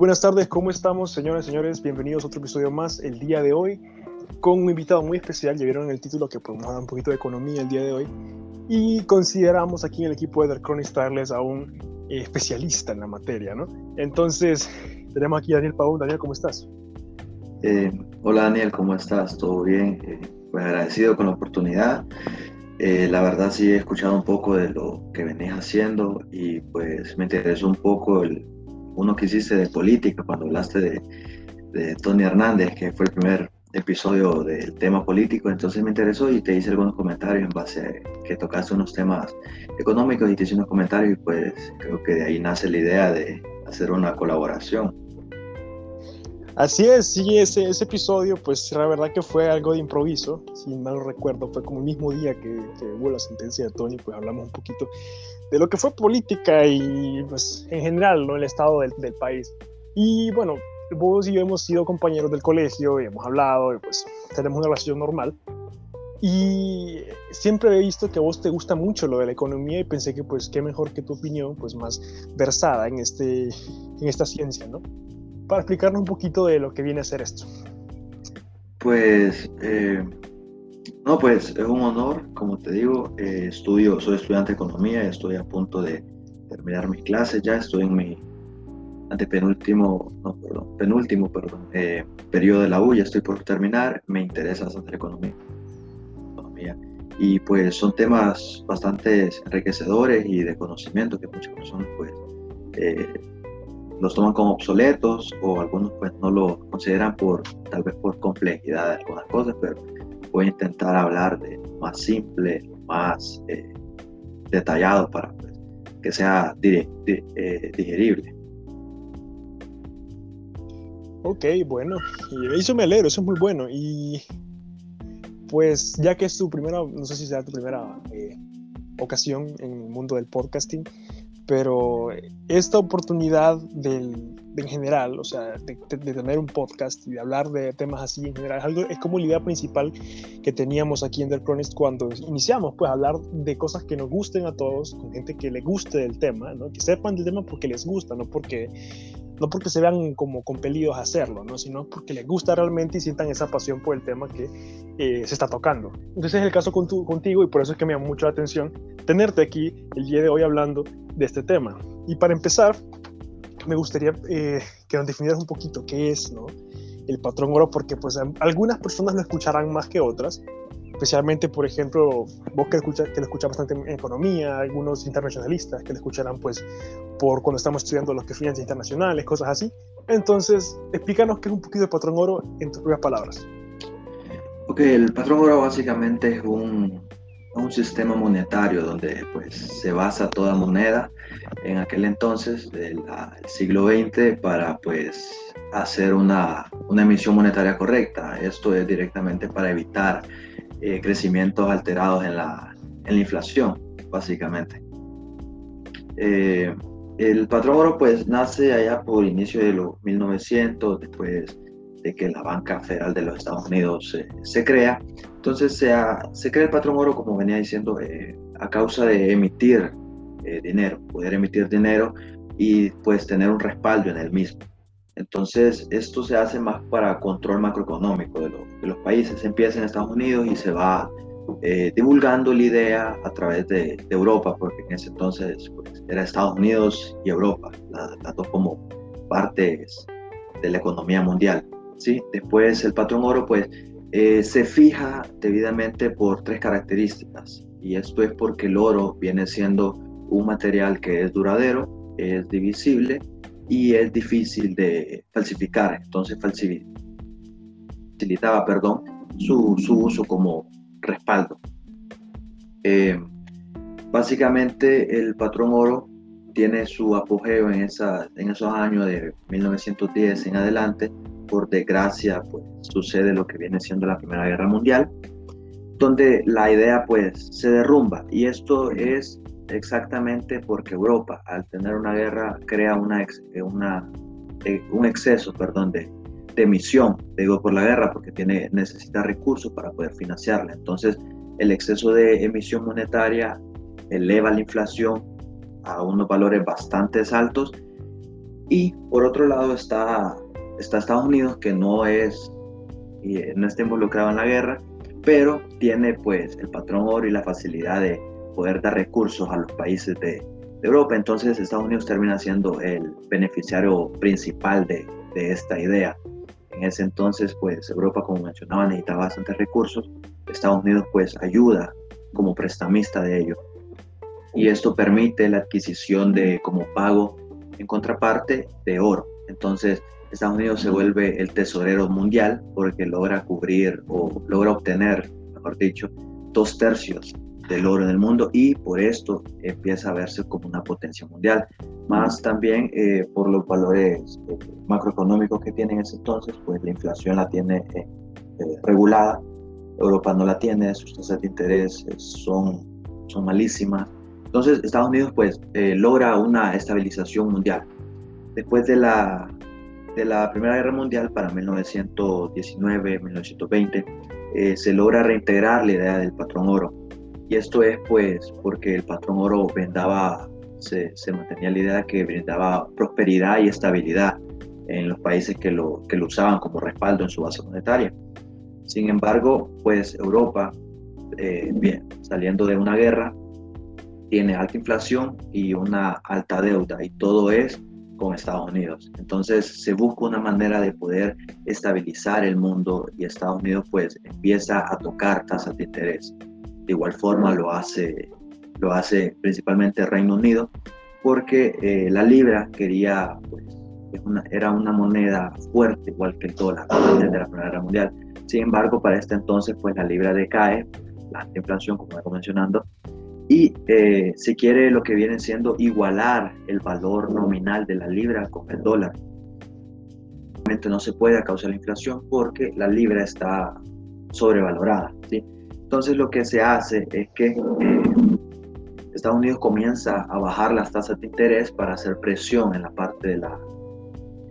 Buenas tardes, ¿cómo estamos, señoras y señores? Bienvenidos a otro episodio más el día de hoy con un invitado muy especial. Ya vieron el título que podemos hablar un poquito de economía el día de hoy. Y consideramos aquí en el equipo de Chronic traerles a un eh, especialista en la materia, ¿no? Entonces, tenemos aquí Daniel Pavón. Daniel, ¿cómo estás? Eh, hola Daniel, ¿cómo estás? ¿Todo bien? Eh, pues agradecido con la oportunidad. Eh, la verdad sí he escuchado un poco de lo que venís haciendo y pues me interesó un poco el, uno que hiciste de política cuando hablaste de, Tony Hernández, que fue el primer episodio del tema político, entonces me interesó y te hice algunos comentarios en base a que tocaste unos temas económicos y te hice unos comentarios y pues creo que de ahí nace la idea de hacer una colaboración. Así es, sí, ese, ese episodio, pues la verdad que fue algo de improviso, si mal recuerdo, fue como el mismo día que, que, hubo la sentencia de Tony, pues hablamos un poquito de lo que fue política y pues en general, ¿no? El estado del, del país. Y bueno, vos y yo hemos sido compañeros del colegio y hemos hablado y pues tenemos una relación normal. Y siempre he visto que a vos te gusta mucho lo de la economía y pensé que pues qué mejor que tu opinión, pues más versada en, este, en esta ciencia, ¿no? Para explicarnos un poquito de lo que viene a ser esto. Pues, eh, no, pues es un honor, como te digo, eh, estudio, soy estudiante de economía, estoy a punto de terminar mis clases, ya estoy en mi antepenúltimo, no, perdón, penúltimo, perdón, eh, periodo de la U, ya estoy por terminar, me interesa hacer economía, economía. Y pues son temas bastante enriquecedores y de conocimiento que muchas personas pues los toman como obsoletos o algunos pues no lo consideran por tal vez por complejidad de algunas cosas, pero voy a intentar hablar de más simple, más eh, detallado para pues, que sea eh, digerible. Ok, bueno, y eso me alegro, eso es muy bueno. Y pues ya que es tu primera, no sé si será tu primera eh, ocasión en el mundo del podcasting, pero esta oportunidad del, en general, o sea, de, tener un podcast y de hablar de temas así en general, es, algo, es como la idea principal que teníamos aquí en The Chronist cuando iniciamos, pues hablar de cosas que nos gusten a todos, con gente que le guste del tema, ¿no? que sepan del tema porque les gusta, no porque, no porque se vean como compelidos a hacerlo, ¿no? sino porque les gusta realmente y sientan esa pasión por el tema que eh, se está tocando. Entonces es el caso con tu, contigo y por eso es que me llama mucho la atención tenerte aquí el día de hoy hablando de este tema. Y para empezar, me gustaría eh, que nos definieras un poquito qué es ¿no? el patrón oro, porque pues algunas personas lo escucharán más que otras, especialmente, por ejemplo, vos que, escucha, que lo escuchas bastante en economía, algunos internacionalistas que lo escucharán pues por cuando estamos estudiando los que finanzas internacionales, cosas así. Entonces, explícanos qué es un poquito el patrón oro en tus propias palabras. Ok, el patrón oro básicamente es un, un sistema monetario donde pues se basa toda moneda en aquel entonces del siglo XX para pues hacer una, una, emisión monetaria correcta. Esto es directamente para evitar eh, crecimientos alterados en la, en la, inflación, básicamente. Eh, el patrón oro pues nace allá por inicio de los 1900, después de que la Banca Federal de los Estados Unidos se crea. Entonces se, se, crea el patrón oro, como venía diciendo, eh, a causa de emitir eh, dinero, poder emitir dinero y pues tener un respaldo en el mismo. Entonces esto se hace más para control macroeconómico de, de los países. Se empieza en Estados Unidos y se va eh, divulgando la idea a través de, de, Europa, porque en ese entonces pues, era Estados Unidos y Europa, las dos como partes de la economía mundial. ¿Sí? Después el patrón oro pues eh, se fija debidamente por tres características y esto es porque el oro viene siendo un material que es duradero, es divisible y es difícil de falsificar, entonces facilitaba perdón, su, su uso como respaldo. Eh, básicamente el patrón oro tiene su apogeo en, esa, en esos años de 1910 en adelante, por desgracia, pues sucede lo que viene siendo la Primera Guerra Mundial, donde la idea pues se derrumba y esto es exactamente porque Europa al tener una guerra crea una, eh, una eh, un exceso perdón, de, de emisión, digo por la guerra porque tiene, necesita recursos para poder financiarla. Entonces el exceso de emisión monetaria eleva la inflación a unos valores bastante altos Y por otro lado está, está Estados Unidos, que no es no está involucrado en la guerra, pero tiene pues el patrón oro y la facilidad de poder dar recursos a los países de, Europa. Entonces Estados Unidos termina siendo el beneficiario principal de, de, esta idea. En ese entonces pues Europa, como mencionaba, necesitaba bastantes recursos. Estados Unidos pues ayuda como prestamista de ello. Y esto permite la adquisición de como pago en contraparte de oro. Entonces Estados Unidos se vuelve el tesorero mundial porque logra cubrir o logra obtener, mejor dicho, dos tercios del oro en el mundo y por esto empieza a verse como una potencia mundial. Más también eh, por los valores eh, macroeconómicos que tiene en ese entonces, pues la inflación la tiene eh, regulada, Europa no la tiene, sus tasas de interés son, son malísimas. Entonces Estados Unidos pues logra una estabilización mundial. Después de la de la Primera Guerra Mundial para 1919-1920 eh, se logra reintegrar la idea del patrón oro. Y esto es pues porque el patrón oro vendaba, se, se mantenía la idea que brindaba prosperidad y estabilidad en los países que lo, que lo usaban como respaldo en su base monetaria. Sin embargo, pues Europa, eh, bien, saliendo de una guerra, tiene alta inflación y una alta deuda y todo es con Estados Unidos. Entonces se busca una manera de poder estabilizar el mundo y Estados Unidos pues empieza a tocar tasas de interés. De igual forma lo hace, lo hace principalmente Reino Unido porque eh, la libra quería, pues, era una moneda fuerte igual que el dólar desde la Primera Guerra Mundial. Sin embargo, para este entonces pues la libra decae, la inflación como vengo mencionando, y eh, se quiere lo que viene siendo igualar el valor nominal de la libra con el dólar. Obviamente no se puede a causa de la inflación porque la libra está sobrevalorada. ¿sí? Entonces lo que se hace es que eh, Estados Unidos comienza a bajar las tasas de interés para hacer presión en la parte, de la,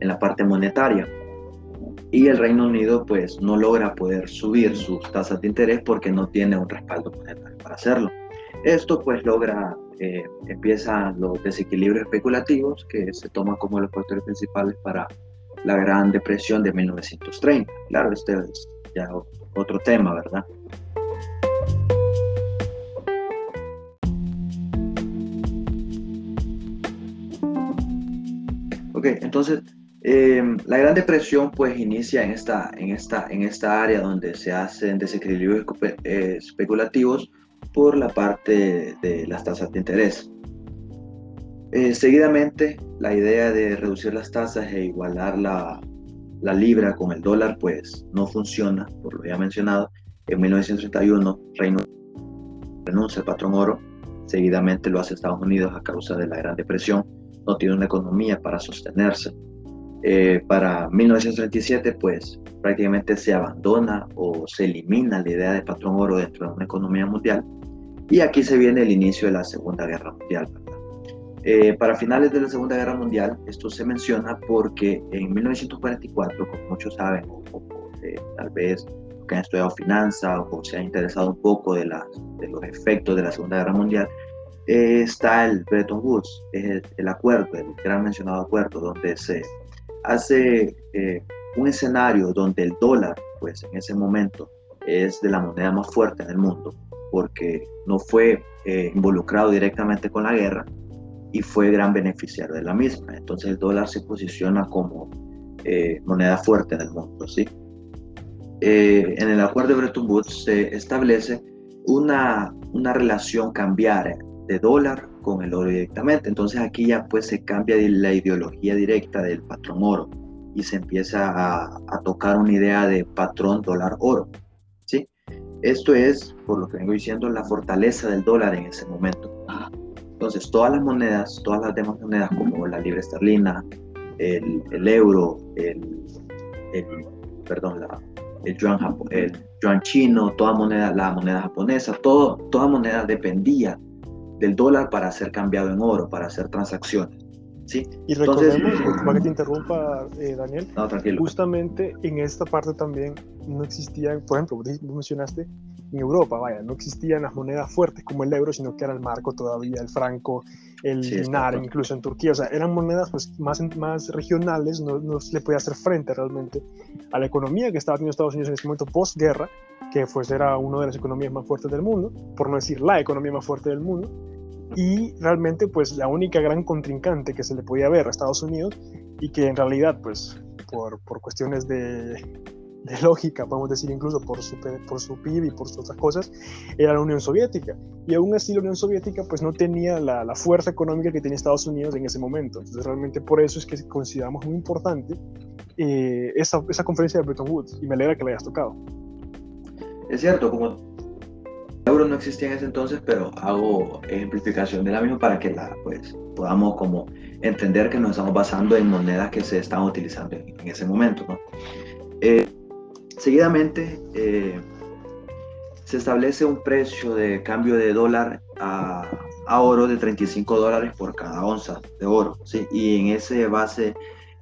en la parte monetaria. Y el Reino Unido pues no logra poder subir sus tasas de interés porque no tiene un respaldo monetario para hacerlo. Esto pues logra, eh, empiezan los desequilibrios especulativos que se toman como los factores principales para la Gran Depresión de 1930. Claro, este es ya otro tema, ¿verdad? Ok, entonces eh, la Gran Depresión pues inicia en esta, en, esta, en esta área donde se hacen desequilibrios eh, especulativos por la parte de las tasas de interés. Eh, seguidamente, la idea de reducir las tasas e igualar la, la libra con el dólar, pues no funciona, por lo ya mencionado. En 1931, Reino renuncia al patrón oro, seguidamente lo hace Estados Unidos a causa de la Gran Depresión, no tiene una economía para sostenerse. Eh, para 1937, pues prácticamente se abandona o se elimina la idea de patrón oro dentro de una economía mundial y aquí se viene el inicio de la Segunda Guerra Mundial. Eh, para finales de la Segunda Guerra Mundial, esto se menciona porque en 1944, como muchos saben, o, eh, tal vez que han estudiado finanzas o se han interesado un poco de, los efectos de la Segunda Guerra Mundial, eh, está el Bretton Woods, el, acuerdo, el gran mencionado acuerdo, donde se hace un escenario donde el dólar, pues en ese momento, es de la moneda más fuerte en el mundo, porque no fue eh, involucrado directamente con la guerra y fue gran beneficiario de la misma. Entonces el dólar se posiciona como eh, moneda fuerte en el mundo. ¿sí? Eh, en el acuerdo de Bretton Woods se establece una, una relación cambiar de dólar con el oro directamente. Entonces aquí ya pues se cambia la ideología directa del patrón oro y se empieza a, a tocar una idea de patrón dólar oro. Esto es, por lo que vengo diciendo, la fortaleza del dólar en ese momento. Entonces, todas las monedas, todas las demás monedas, como la libra esterlina, el, euro, el, perdón, el, yuan, el yuan chino, toda moneda, la moneda japonesa, todo, toda moneda dependía del dólar para ser cambiado en oro, para hacer transacciones. ¿Sí? Y recordemos, para que te interrumpa, eh, Daniel, justamente en esta parte también no existía, por ejemplo, mencionaste en Europa, vaya, no existían las monedas fuertes como el euro, sino que era el marco todavía, el franco, el dinar, incluso en Turquía, o sea, eran monedas pues, más, más regionales, no, no se le podía hacer frente realmente a la economía que estaba teniendo Estados Unidos en ese momento postguerra, que pues era una de las economías más fuertes del mundo, por no decir la economía más fuerte del mundo, y realmente pues la única gran contrincante que se le podía ver a Estados Unidos y que en realidad pues por, por cuestiones de, de, lógica, podemos decir incluso por su, por su PIB y por sus otras cosas, era la Unión Soviética. Y aún así la Unión Soviética pues no tenía la, la fuerza económica que tenía Estados Unidos en ese momento. Entonces realmente por eso es que consideramos muy importante eh, esa, esa conferencia de Bretton Woods y me alegra que la hayas tocado. Es cierto, como el euro no existía en ese entonces, pero hago ejemplificación de la misma para que la pues podamos como entender que nos estamos basando en monedas que se estaban utilizando en, ese momento. ¿no? Eh, seguidamente eh, se establece un precio de cambio de dólar a, a, oro de 35 dólares por cada onza de oro, ¿sí? y en ese base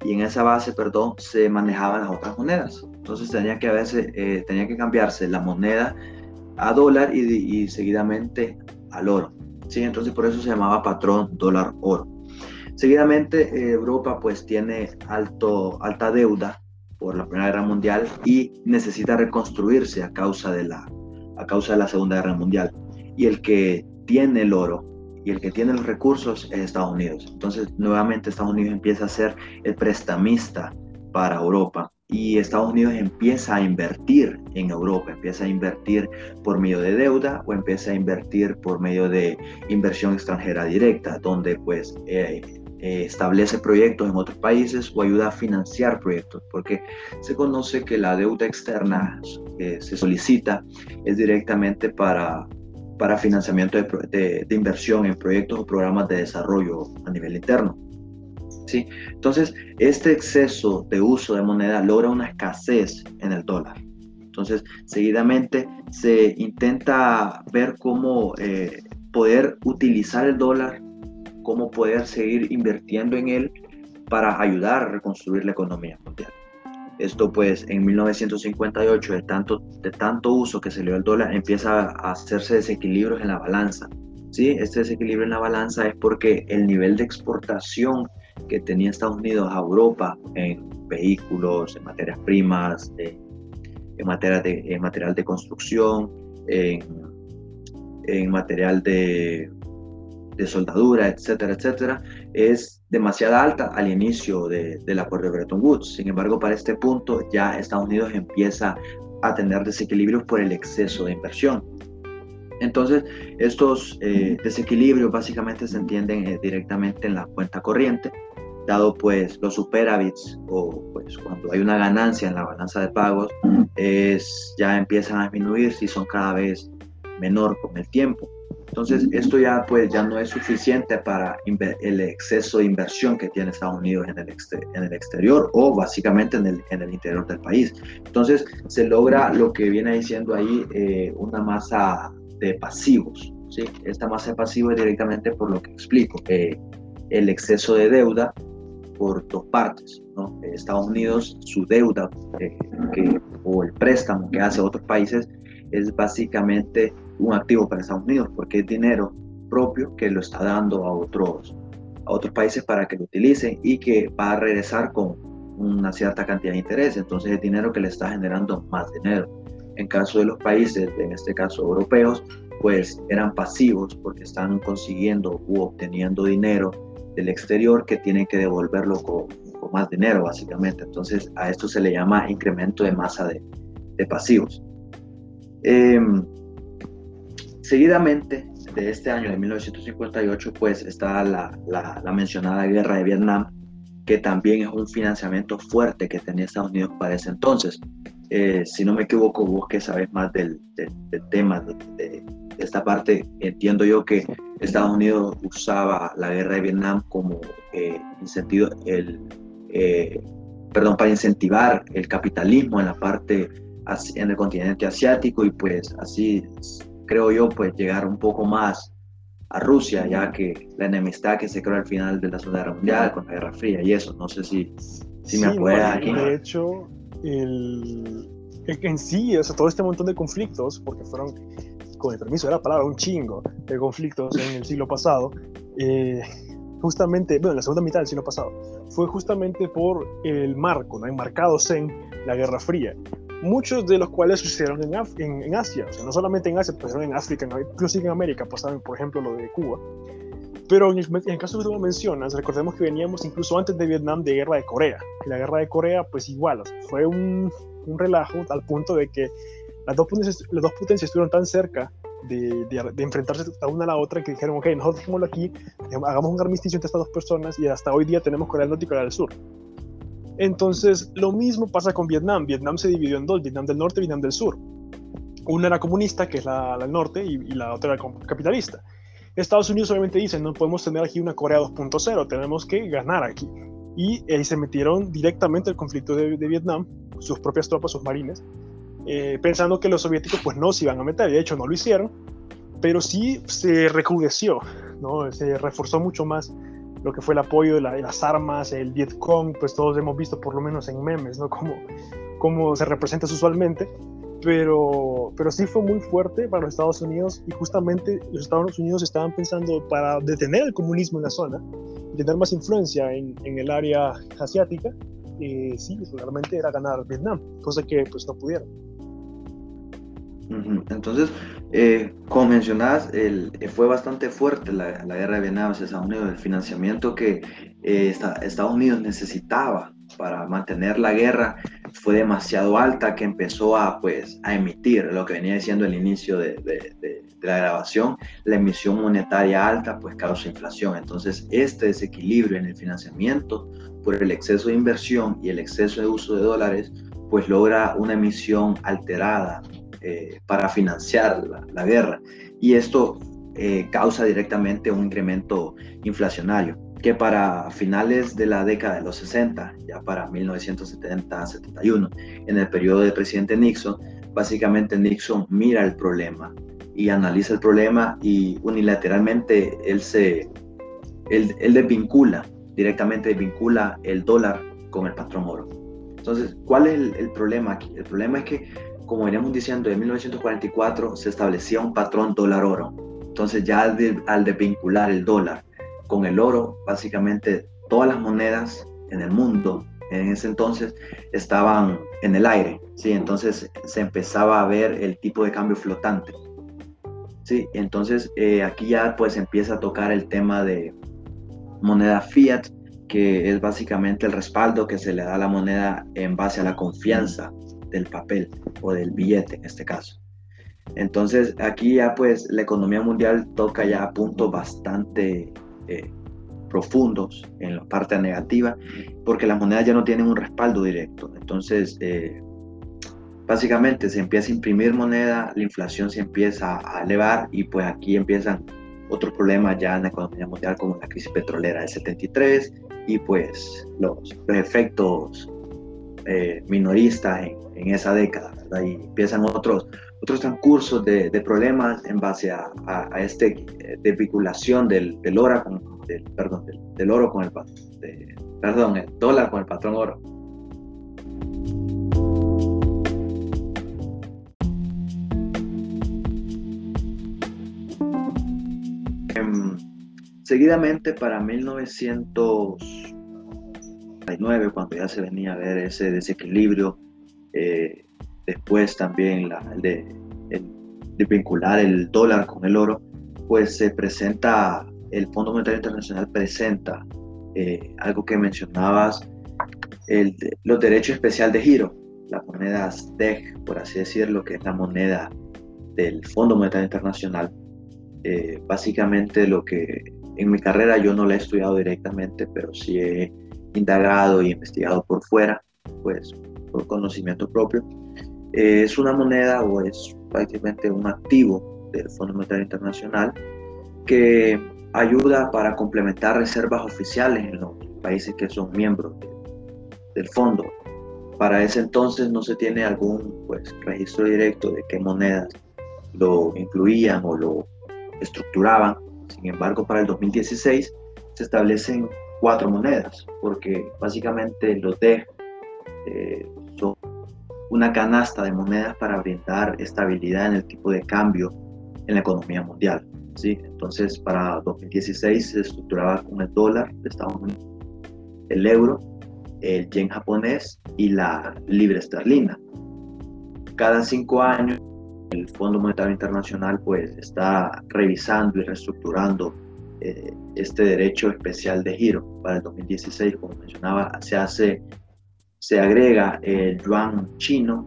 y en esa base, perdón, se manejaban las otras monedas. Entonces tenía que, verse, eh, tenía que cambiarse la moneda a dólar y, seguidamente al oro. ¿sí? Entonces por eso se llamaba patrón dólar oro. Seguidamente eh, Europa pues tiene alto, alta deuda por la Primera Guerra Mundial y necesita reconstruirse a causa, de la, a causa de la Segunda Guerra Mundial. Y el que tiene el oro y el que tiene los recursos es Estados Unidos. Entonces, nuevamente Estados Unidos empieza a ser el prestamista para Europa y Estados Unidos empieza a invertir en Europa, empieza a invertir por medio de deuda o empieza a invertir por medio de inversión extranjera directa, donde pues eh, eh, establece proyectos en otros países o ayuda a financiar proyectos, porque se conoce que la deuda externa que se solicita es directamente para para financiamiento de, de, inversión en proyectos o programas de desarrollo a nivel interno. ¿Sí? Entonces, este exceso de uso de moneda logra una escasez en el dólar. Entonces, seguidamente se intenta ver cómo eh, poder utilizar el dólar, cómo poder seguir invirtiendo en él para ayudar a reconstruir la economía mundial. Esto pues en 1958, de tanto, de tanto uso que se le dio al dólar, empieza a hacerse desequilibrios en la balanza. ¿sí? Este desequilibrio en la balanza es porque el nivel de exportación que tenía Estados Unidos a Europa en vehículos, en materias primas, en, materia de, en material de construcción, en, en material de soldadura, etcétera, etcétera, es demasiado alta al inicio de, del acuerdo de Bretton Woods. Sin embargo, para este punto ya Estados Unidos empieza a tener desequilibrios por el exceso de inversión. Entonces, estos eh, desequilibrios básicamente se entienden eh, directamente en la cuenta corriente, dado pues los superávits o pues cuando hay una ganancia en la balanza de pagos, es, ya empiezan a disminuir si son cada vez menor con el tiempo. Entonces, esto ya, pues, ya no es suficiente para el exceso de inversión que tiene Estados Unidos en el, en el exterior o básicamente en el, en el, interior del país. Entonces, se logra lo que viene diciendo ahí eh, una masa de pasivos. ¿sí? Esta masa de pasivos es directamente por lo que explico, el exceso de deuda por dos partes. ¿no? Estados Unidos, su deuda eh, o el préstamo que hace a otros países es básicamente un activo para Estados Unidos porque es dinero propio que lo está dando a otros, a otros países para que lo utilicen y que va a regresar con una cierta cantidad de interés. Entonces es dinero que le está generando más dinero. En caso de los países, en este caso europeos, pues eran pasivos porque están consiguiendo u obteniendo dinero del exterior que tienen que devolverlo con, con más dinero, básicamente. Entonces a esto se le llama incremento de masa de, de pasivos. Eh, Seguidamente de este año de 1958, pues está la, la, mencionada guerra de Vietnam, que también es un financiamiento fuerte que tenía Estados Unidos para ese entonces. Eh, si no me equivoco, vos que sabes más del, del, tema de, esta parte, entiendo yo que Estados Unidos usaba la guerra de Vietnam como eh, sentido, el, eh, perdón, para incentivar el capitalismo en la parte en el continente asiático y pues así creo yo, pues llegar un poco más a Rusia, ya que la enemistad que se creó al final de la Segunda Guerra Mundial con la Guerra Fría y eso, no sé si, si me apoya aquí. De hecho, el, en sí, o sea, todo este montón de conflictos, porque fueron, con el permiso de la palabra, un chingo de conflictos en el siglo pasado, eh, justamente, bueno, en la segunda mitad del siglo pasado, fue justamente por el marco, ¿no? enmarcados en la Guerra Fría, muchos de los cuales sucedieron en, en, en Asia, o sea, no solamente en Asia, pero en África, incluso en América, pasaron, por ejemplo, lo de Cuba. Pero en el, en el, caso que tú lo mencionas, recordemos que veníamos incluso antes de Vietnam de guerra de Corea. Y la guerra de Corea, pues igual, fue un, un, relajo al punto de que las dos potencias, las dos potencias estuvieron tan cerca de, de, de, enfrentarse a una a la otra que dijeron, ok, nosotros dejémoslo aquí, hagamos un armisticio entre estas dos personas y hasta hoy día tenemos Corea del Norte y Corea del Sur. Entonces, lo mismo pasa con Vietnam. Vietnam se dividió en dos, Vietnam del Norte y Vietnam del Sur. Una era comunista, que es la, la norte, y, y, la otra era capitalista. Estados Unidos obviamente dice, no podemos tener aquí una Corea 2.0, tenemos que ganar aquí. Y ahí se metieron directamente al conflicto de, de Vietnam, sus propias tropas, sus marines, eh, pensando que los soviéticos pues no se iban a meter, de hecho no lo hicieron, pero sí se recrudeció, ¿no? se reforzó mucho más lo que fue el apoyo de, la, de, las armas, el Vietcong, pues todos hemos visto por lo menos en memes, ¿no? Cómo, cómo se representa usualmente, pero, pero sí fue muy fuerte para los Estados Unidos y justamente los Estados Unidos estaban pensando para detener el comunismo en la zona y tener más influencia en, en el área asiática, eh, sí, realmente era ganar Vietnam, cosa que pues no pudieron. Entonces, eh, como mencionabas, el, fue bastante fuerte la, la, guerra de Vietnam hacia Estados Unidos, el financiamiento que eh, Estados Unidos necesitaba para mantener la guerra fue demasiado alta que empezó a, pues, a emitir lo que venía diciendo el inicio de, de, la grabación, la emisión monetaria alta pues causa inflación. Entonces, este desequilibrio en el financiamiento por el exceso de inversión y el exceso de uso de dólares, pues logra una emisión alterada eh, para financiar la, la, guerra. Y esto eh, causa directamente un incremento inflacionario, que para finales de la década de los 60, ya para 1970-71, en el periodo del presidente Nixon, básicamente Nixon mira el problema y analiza el problema y unilateralmente él se él, él desvincula, directamente desvincula el dólar con el patrón oro. Entonces, ¿cuál es el, el problema aquí? El problema es que como veníamos diciendo, en 1944 se establecía un patrón dólar-oro. Entonces ya de, al desvincular el dólar con el oro, básicamente todas las monedas en el mundo en ese entonces estaban en el aire, ¿sí? Entonces se empezaba a ver el tipo de cambio flotante, ¿sí? Entonces eh, aquí ya pues empieza a tocar el tema de moneda fiat, que es básicamente el respaldo que se le da a la moneda en base a la confianza del papel o del billete en este caso. Entonces aquí ya pues la economía mundial toca ya puntos bastante eh, profundos en la parte negativa porque las monedas ya no tienen un respaldo directo. Entonces eh, básicamente se empieza a imprimir moneda, la inflación se empieza a elevar y pues aquí empiezan otros problemas ya en la economía mundial como la crisis petrolera del 73 y pues los, los efectos eh, minoristas en, en, esa década, ¿verdad? Y empiezan otros, otros transcursos de, de problemas en base a, a, a este eh, desvinculación del, del, oro con, del, perdón, del, oro con el de, perdón, el dólar con el patrón oro. Em, seguidamente para 1900 cuando ya se venía a ver ese desequilibrio. Eh, después también la, el de, el de, vincular el dólar con el oro, pues se presenta, el Fondo Monetario Internacional presenta eh, algo que mencionabas, el, los derechos especial de giro, las monedas DEG, por así decirlo, que es la moneda del Fondo Monetario Internacional. Eh, básicamente lo que en mi carrera yo no la he estudiado directamente, pero sí he indagado y investigado por fuera, pues por conocimiento propio, eh, es una moneda o es prácticamente un activo del Fondo Monetario Internacional que ayuda para complementar reservas oficiales en los países que son miembros de, del fondo. Para ese entonces no se tiene algún pues, registro directo de qué monedas lo incluían o lo estructuraban. Sin embargo, para el 2016 se establecen cuatro monedas, porque básicamente los D eh, una canasta de monedas para brindar estabilidad en el tipo de cambio en la economía mundial. ¿sí? Entonces, para 2016 se estructuraba con el dólar de Estados Unidos, el euro, el yen japonés y la libra esterlina. Cada cinco años, el Fondo Monetario Internacional pues, está revisando y reestructurando eh, este derecho especial de giro para el 2016, como mencionaba, se hace, se agrega el yuan chino,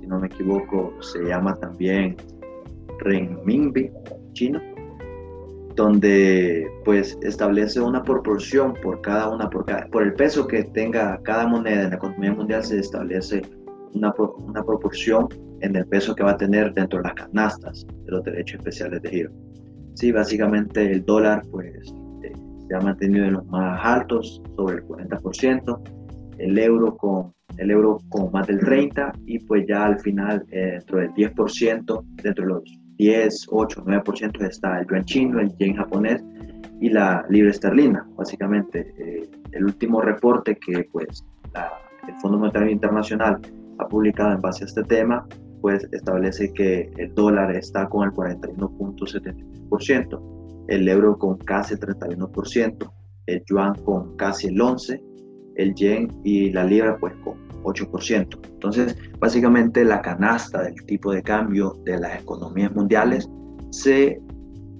si no me equivoco, se llama también renminbi chino, donde pues establece una proporción por cada una, por, por el peso que tenga cada moneda en la economía mundial se establece una, una proporción en el peso que va a tener dentro de las canastas de los derechos especiales de giro. Sí, básicamente el dólar pues eh, se ha mantenido en los más altos, sobre el 40%, el euro con el euro más del 30 y pues ya al final eh, dentro del 10%, dentro de los 10, 8, 9% está el yuan chino, el yen japonés y la libra esterlina. Básicamente eh, el último reporte que pues el Fondo Monetario Internacional ha publicado en base a este tema pues establece que el dólar está con el 41.73%, el euro con casi el 31%, el yuan con casi el 11%, el yen y la libra pues con 8%. Entonces, básicamente la canasta del tipo de cambio de las economías mundiales se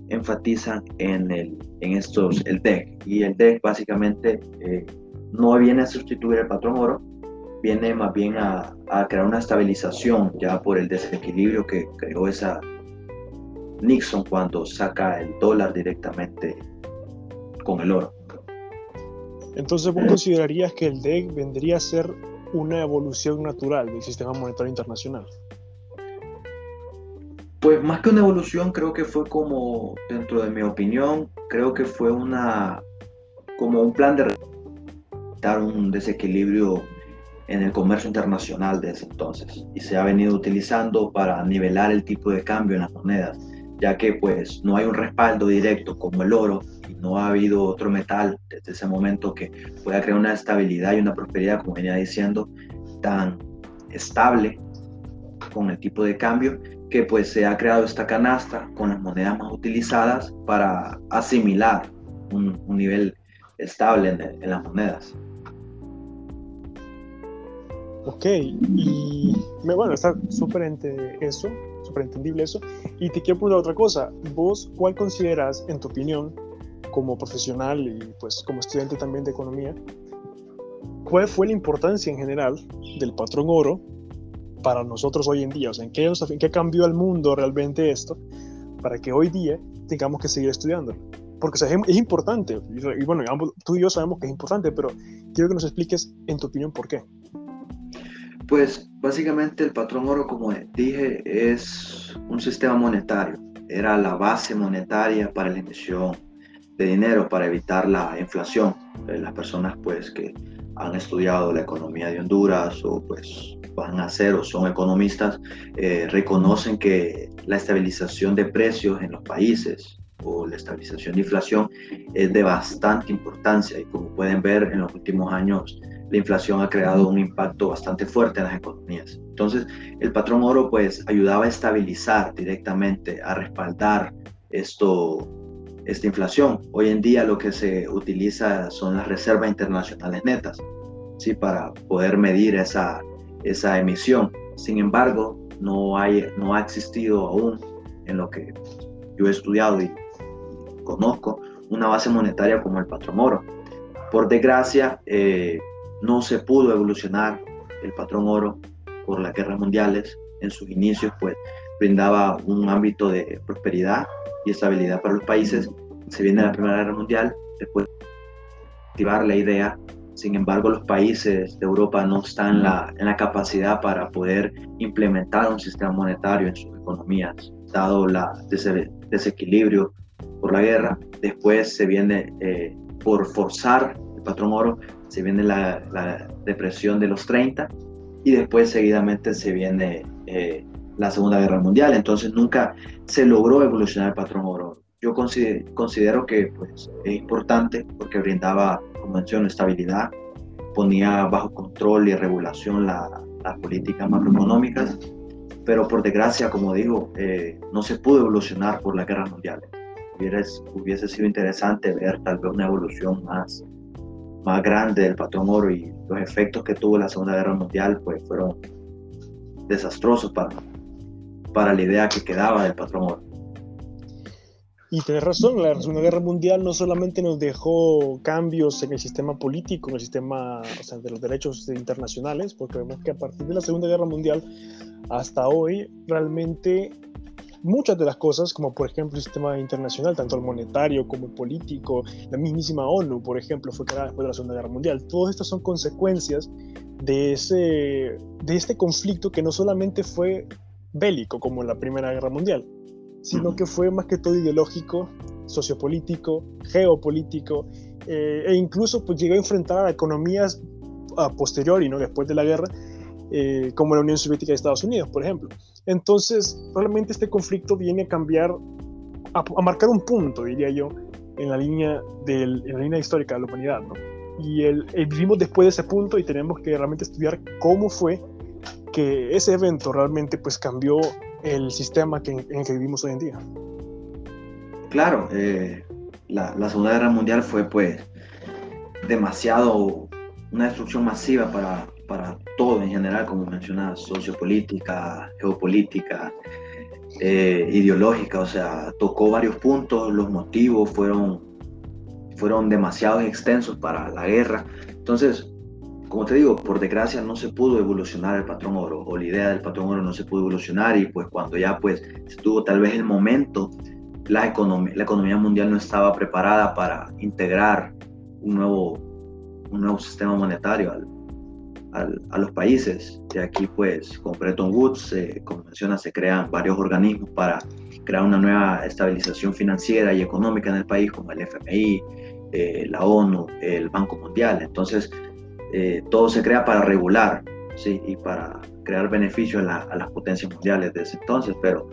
enfatizan en, el, en estos, el DEC. Y el DEC básicamente eh, no viene a sustituir el patrón oro, viene más bien a, crear una estabilización ya por el desequilibrio que creó esa Nixon cuando saca el dólar directamente con el oro. Entonces, ¿vos considerarías que el DEC vendría a ser una evolución natural del sistema monetario internacional? Pues más que una evolución, creo que fue como, dentro de mi opinión, creo que fue una, como un plan de dar un desequilibrio en el comercio internacional de ese entonces y se ha venido utilizando para nivelar el tipo de cambio en las monedas, ya que pues no hay un respaldo directo como el oro no ha habido otro metal desde ese momento que pueda crear una estabilidad y una prosperidad, como venía diciendo, tan estable con el tipo de cambio que pues se ha creado esta canasta con las monedas más utilizadas para asimilar un, nivel estable en las monedas. Ok, y bueno, está súper eso, súper entendible eso. Y te quiero preguntar otra cosa. ¿Vos cuál consideras, en tu opinión, como profesional y pues como estudiante también de economía, cuál fue la importancia en general del patrón oro para nosotros hoy en día? O sea, ¿en qué, en qué cambió el mundo realmente esto para que hoy día tengamos que seguir estudiando? Porque o sea, es, importante, y, bueno, tú y yo sabemos que es importante, pero quiero que nos expliques, en tu opinión, por qué. Pues básicamente el patrón oro, como dije, es un sistema monetario. Era la base monetaria para la emisión de dinero, para evitar la inflación. Eh, las personas pues que han estudiado la economía de Honduras o pues van a ser o son economistas, eh, reconocen que la estabilización de precios en los países o la estabilización de inflación es de bastante importancia y como pueden ver en los últimos años la inflación ha creado un impacto bastante fuerte en las economías. Entonces, el patrón oro pues ayudaba a estabilizar directamente, a respaldar esto, esta inflación. Hoy en día lo que se utiliza son las reservas internacionales netas, ¿sí? Para poder medir esa, esa emisión. Sin embargo, no, hay, no ha existido aún en lo que yo he estudiado y, conozco una base monetaria como el patrón oro. Por desgracia, eh, no se pudo evolucionar el patrón oro por las guerras mundiales. En sus inicios, pues brindaba un ámbito de prosperidad y estabilidad para los países. Se viene la Primera Guerra Mundial, después activar la idea. Sin embargo, los países de Europa no están en la, en la capacidad para poder implementar un sistema monetario en sus economías, dado la desequilibrio por la guerra. Después se viene eh, por forzar el patrón oro, se viene la, depresión de los 30 y después seguidamente se viene eh, la Segunda Guerra Mundial. Entonces nunca se logró evolucionar el patrón oro. Yo considero, que pues, es importante porque brindaba, como menciono, estabilidad, ponía bajo control y regulación la, las políticas macroeconómicas, pero por desgracia, como digo, eh, no se pudo evolucionar por las guerras mundiales. Hubiera, hubiese sido interesante ver tal vez una evolución más, más grande del patrón oro y los efectos que tuvo la Segunda Guerra Mundial pues fueron desastrosos para, para la idea que quedaba del patrón oro. Y tienes razón, la Segunda Guerra Mundial no solamente nos dejó cambios en el sistema político, en el sistema o sea, de los derechos internacionales, porque vemos que a partir de la Segunda Guerra Mundial hasta hoy, realmente muchas de las cosas, como por ejemplo el sistema internacional, tanto el monetario como el político, la mismísima ONU, por ejemplo, fue creada después de la Segunda Guerra Mundial. Todas estas son consecuencias de, ese, de este conflicto que no solamente fue bélico como en la Primera Guerra Mundial, sino que fue más que todo ideológico, sociopolítico, geopolítico, eh, e incluso pues, llegó a enfrentar a economías a posteriori, ¿no? después de la guerra, eh, como la Unión Soviética y Estados Unidos, por ejemplo. Entonces, realmente este conflicto viene a cambiar, a, marcar un punto, diría yo, en la línea, del, en la línea histórica de la humanidad. ¿no? Y el, vivimos después de ese punto y tenemos que realmente estudiar cómo fue que ese evento realmente pues cambió el sistema que, en el que vivimos hoy en día. Claro, eh, la, Segunda Guerra Mundial fue pues demasiado, una destrucción masiva para, para todo en general, como mencionas, sociopolítica, geopolítica, eh, ideológica, o sea, tocó varios puntos, los motivos fueron, fueron demasiado extensos para la guerra. Entonces, como te digo, por desgracia no se pudo evolucionar el patrón oro o la idea del patrón oro no se pudo evolucionar y pues cuando ya pues estuvo tal vez el momento, la economía, la economía mundial no estaba preparada para integrar un nuevo, un nuevo sistema monetario al, a los países. Y aquí pues con Bretton Woods, eh, como menciona, se crean varios organismos para crear una nueva estabilización financiera y económica en el país como el FMI, eh, la ONU, el Banco Mundial. Entonces, eh, todo se crea para regular ¿sí? y para crear beneficios a, las potencias mundiales de ese entonces, pero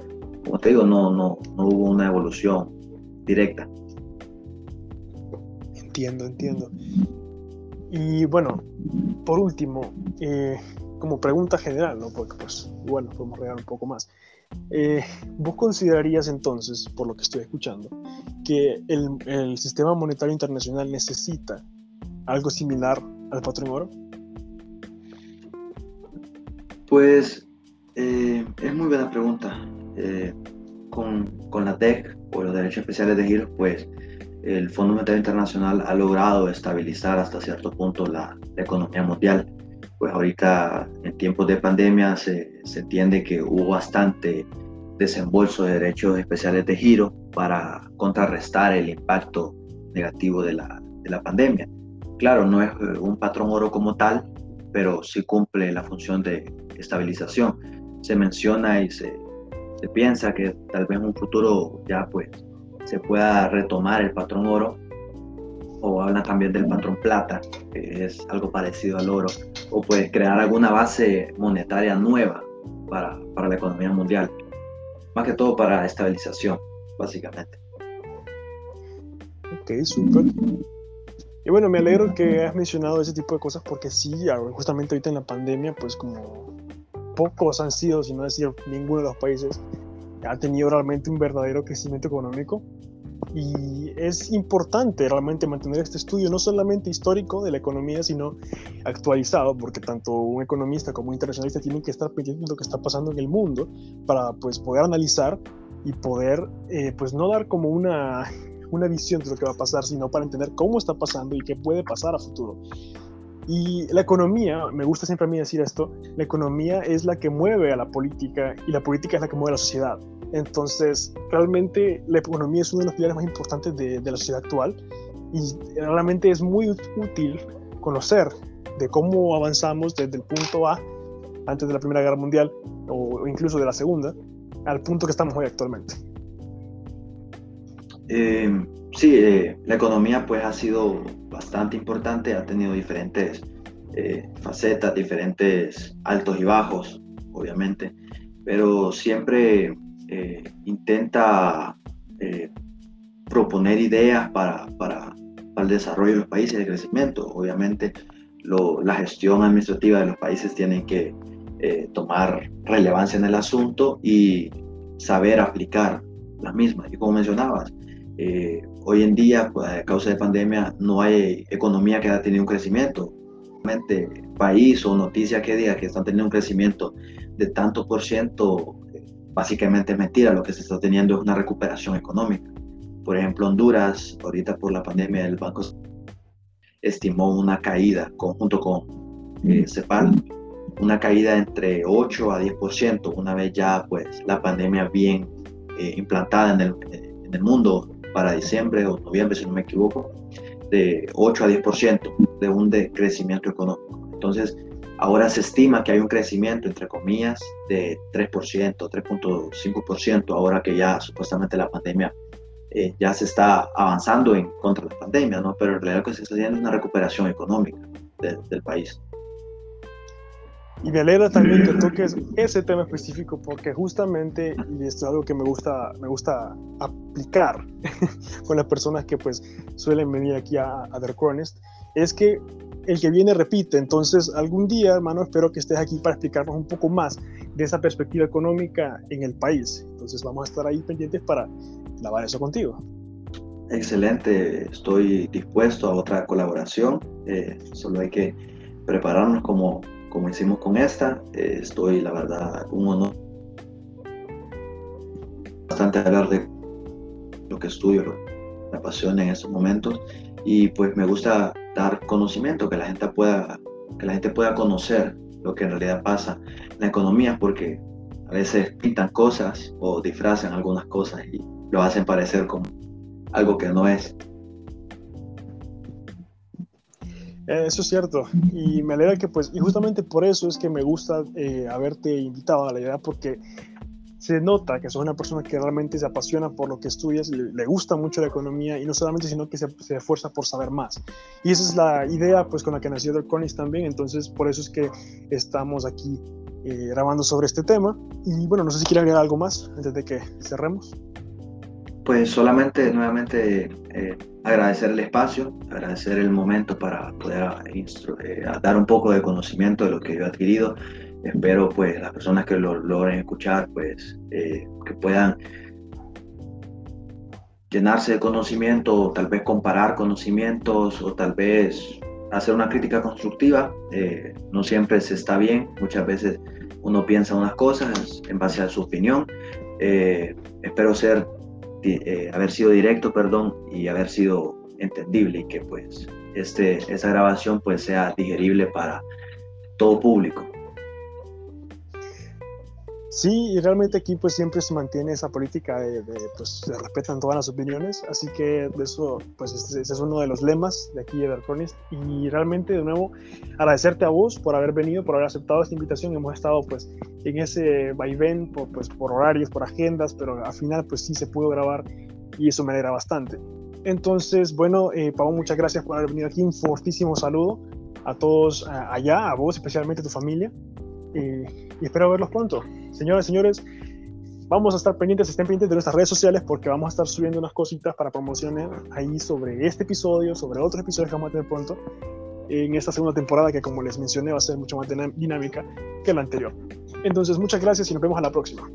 como te digo, no, no, no hubo una evolución directa. Entiendo, entiendo. Y bueno, por último, eh, como pregunta general, ¿no? porque pues bueno, podemos regar un poco más. Eh, ¿Vos considerarías entonces, por lo que estoy escuchando, que el, el sistema monetario internacional necesita algo similar al patrón oro? Pues eh, es muy buena pregunta. Eh, con, con, la TEC o los derechos especiales de giro, pues el Fondo Monetario Internacional ha logrado estabilizar hasta cierto punto la, economía mundial. Pues ahorita en tiempos de pandemia se, se, entiende que hubo bastante desembolso de derechos especiales de giro para contrarrestar el impacto negativo de la, de la pandemia. Claro, no es eh, un patrón oro como tal, pero sí cumple la función de estabilización. Se menciona y se, piensa que tal vez en un futuro ya pues se pueda retomar el patrón oro o habla también del patrón plata, que es algo parecido al oro, o puede crear alguna base monetaria nueva para, para la economía mundial, más que todo para estabilización, básicamente. Ok, súper. Y bueno, me alegro que has mencionado ese tipo de cosas porque sí, justamente ahorita en la pandemia, pues como pocos han sido, si no decir ninguno de los países, ha tenido realmente un verdadero crecimiento económico. Y es importante realmente mantener este estudio no solamente histórico de la economía, sino actualizado, porque tanto un economista como un internacionalista tienen que estar pendientes de lo que está pasando en el mundo para pues poder analizar y poder eh, pues no dar como una una visión de lo que va a pasar, sino para entender cómo está pasando y qué puede pasar a futuro. Y la economía, me gusta siempre a mí decir esto, la economía es la que mueve a la política y la política es la que mueve a la sociedad. Entonces, realmente la economía es uno de los pilares más importantes de, de la sociedad actual y realmente es muy útil conocer de cómo avanzamos desde el punto A, antes de la Primera Guerra Mundial o incluso de la Segunda, al punto que estamos hoy actualmente. Eh, sí, eh, la economía pues ha sido bastante importante, ha tenido diferentes eh, facetas, diferentes altos y bajos, obviamente, pero siempre intenta proponer ideas para, para, el desarrollo de los países el crecimiento. Obviamente, la gestión administrativa de los países tiene que eh, tomar relevancia en el asunto y saber aplicar las mismas. Y como mencionabas, eh, hoy en día, pues, a causa de pandemia, no hay economía que haya tenido un crecimiento. Realmente, país o noticia que diga que están teniendo un crecimiento de tanto por ciento, básicamente es mentira. Lo que se está teniendo es una recuperación económica. Por ejemplo, Honduras, ahorita por la pandemia, el Banco estimó una caída conjunto con eh, CEPAL, una caída entre 8 a 10%, una vez ya pues la pandemia bien eh, implantada en el, en el mundo para diciembre o noviembre, si no me equivoco, de 8 a 10% de un decrecimiento económico. Entonces, ahora se estima que hay un crecimiento, entre comillas, de 3%, 3.5%, ahora que ya supuestamente la pandemia eh, ya se está avanzando en contra de la pandemia, ¿no? Pero en realidad lo que se está haciendo es una recuperación económica del país. Y me alegra también que toques ese tema específico porque justamente, y esto es algo que me gusta, me gusta aplicar con las personas que pues suelen venir aquí a, a The es que el que viene repite. Entonces, algún día, hermano, espero que estés aquí para explicarnos un poco más de esa perspectiva económica en el país. Entonces, vamos a estar ahí pendientes para lavar eso contigo. Excelente, estoy dispuesto a otra colaboración. Eh, solo hay que prepararnos como, como hicimos con esta. Eh, estoy, la verdad, un honor bastante hablar de lo que estudio, lo que me apasiona en estos momentos y pues me gusta dar conocimiento, que la gente pueda, que la gente pueda conocer lo que en realidad pasa en la economía, porque a veces pintan cosas o disfrazan algunas cosas y lo hacen parecer como algo que no es. Eso es cierto, y me alegra que pues, y justamente por eso es que me gusta eh, haberte invitado a la idea, porque se nota que sos una persona que realmente se apasiona por lo que estudias, le, gusta mucho la economía y no solamente, sino que se, esfuerza por saber más. Y esa es la idea pues con la que nació Conis también, entonces por eso es que estamos aquí eh, grabando sobre este tema. Y bueno, no sé si quieren agregar algo más antes de que cerremos. Pues solamente nuevamente eh, agradecer el espacio, agradecer el momento para poder eh, dar un poco de conocimiento de lo que yo he adquirido. Espero pues las personas que lo logren escuchar pues eh, que puedan llenarse de conocimiento, tal vez comparar conocimientos o tal vez hacer una crítica constructiva. no siempre se está bien, muchas veces uno piensa unas cosas en base a su opinión. espero ser eh, haber sido directo, perdón, y haber sido entendible y que pues este, esa grabación pues sea digerible para todo público. Sí, y realmente aquí pues siempre se mantiene esa política de, pues se respetan todas las opiniones, así que de eso pues ese, es uno de los lemas de aquí de Darkonist y realmente de nuevo agradecerte a vos por haber venido, por haber aceptado esta invitación, hemos estado pues en ese vaivén por, pues, por horarios, por agendas, pero al final pues sí se pudo grabar y eso me alegra bastante. Entonces, bueno, eh, Pablo, muchas gracias por haber venido aquí, un fortísimo saludo a todos allá, a vos especialmente a tu familia y espero verlos pronto. Señoras y señores, vamos a estar pendientes, estén pendientes de nuestras redes sociales porque vamos a estar subiendo unas cositas para promocionar ahí sobre este episodio, sobre otros episodios que vamos a tener pronto en esta segunda temporada que como les mencioné va a ser mucho más dinámica que la anterior. Entonces, muchas gracias y nos vemos a la próxima.